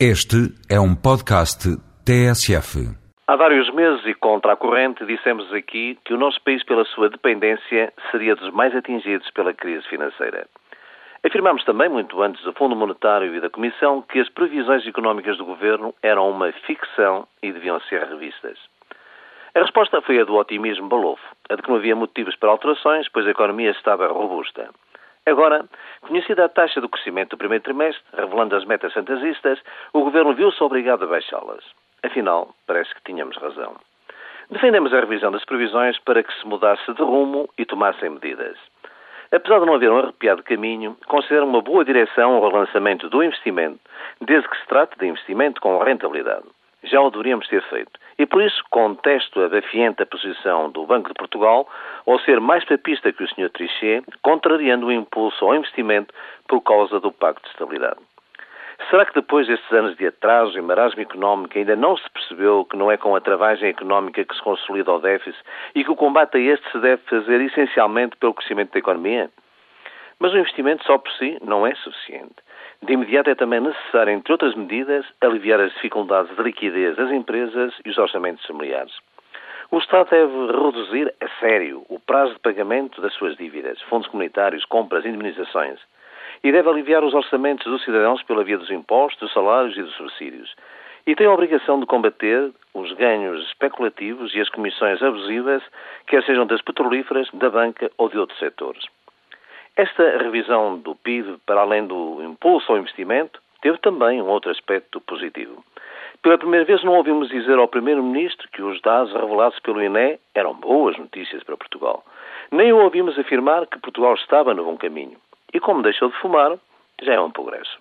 Este é um podcast TSF. Há vários meses e contra a corrente dissemos aqui que o nosso país, pela sua dependência, seria dos mais atingidos pela crise financeira. Afirmámos também, muito antes do Fundo Monetário e da Comissão, que as previsões económicas do governo eram uma ficção e deviam ser revistas. A resposta foi a do otimismo balofo, a de que não havia motivos para alterações, pois a economia estava robusta. Agora, conhecida a taxa do crescimento do primeiro trimestre, revelando as metas fantasistas, o governo viu-se obrigado a baixá-las. Afinal, parece que tínhamos razão. Defendemos a revisão das previsões para que se mudasse de rumo e tomassem medidas. Apesar de não haver um arrepiado caminho, considero uma boa direção o relançamento do investimento, desde que se trate de investimento com rentabilidade já o deveríamos ter feito. E por isso contesto a defiante posição do Banco de Portugal ao ser mais papista que o Sr. Trichet, contrariando o impulso ao investimento por causa do Pacto de Estabilidade. Será que depois destes anos de atraso e marasmo económico ainda não se percebeu que não é com a travagem económica que se consolida o déficit e que o combate a este se deve fazer essencialmente pelo crescimento da economia? Mas o investimento só por si não é suficiente. De imediato é também necessário, entre outras medidas, aliviar as dificuldades de liquidez das empresas e os orçamentos familiares. O Estado deve reduzir a sério o prazo de pagamento das suas dívidas, fundos comunitários, compras, indemnizações. E deve aliviar os orçamentos dos cidadãos pela via dos impostos, dos salários e dos subsídios. E tem a obrigação de combater os ganhos especulativos e as comissões abusivas, quer sejam das petrolíferas, da banca ou de outros setores. Esta revisão do PIB, para além do impulso ao investimento, teve também um outro aspecto positivo. Pela primeira vez não ouvimos dizer ao Primeiro-Ministro que os dados revelados pelo INE eram boas notícias para Portugal. Nem o ouvimos afirmar que Portugal estava no bom caminho. E como deixou de fumar, já é um progresso.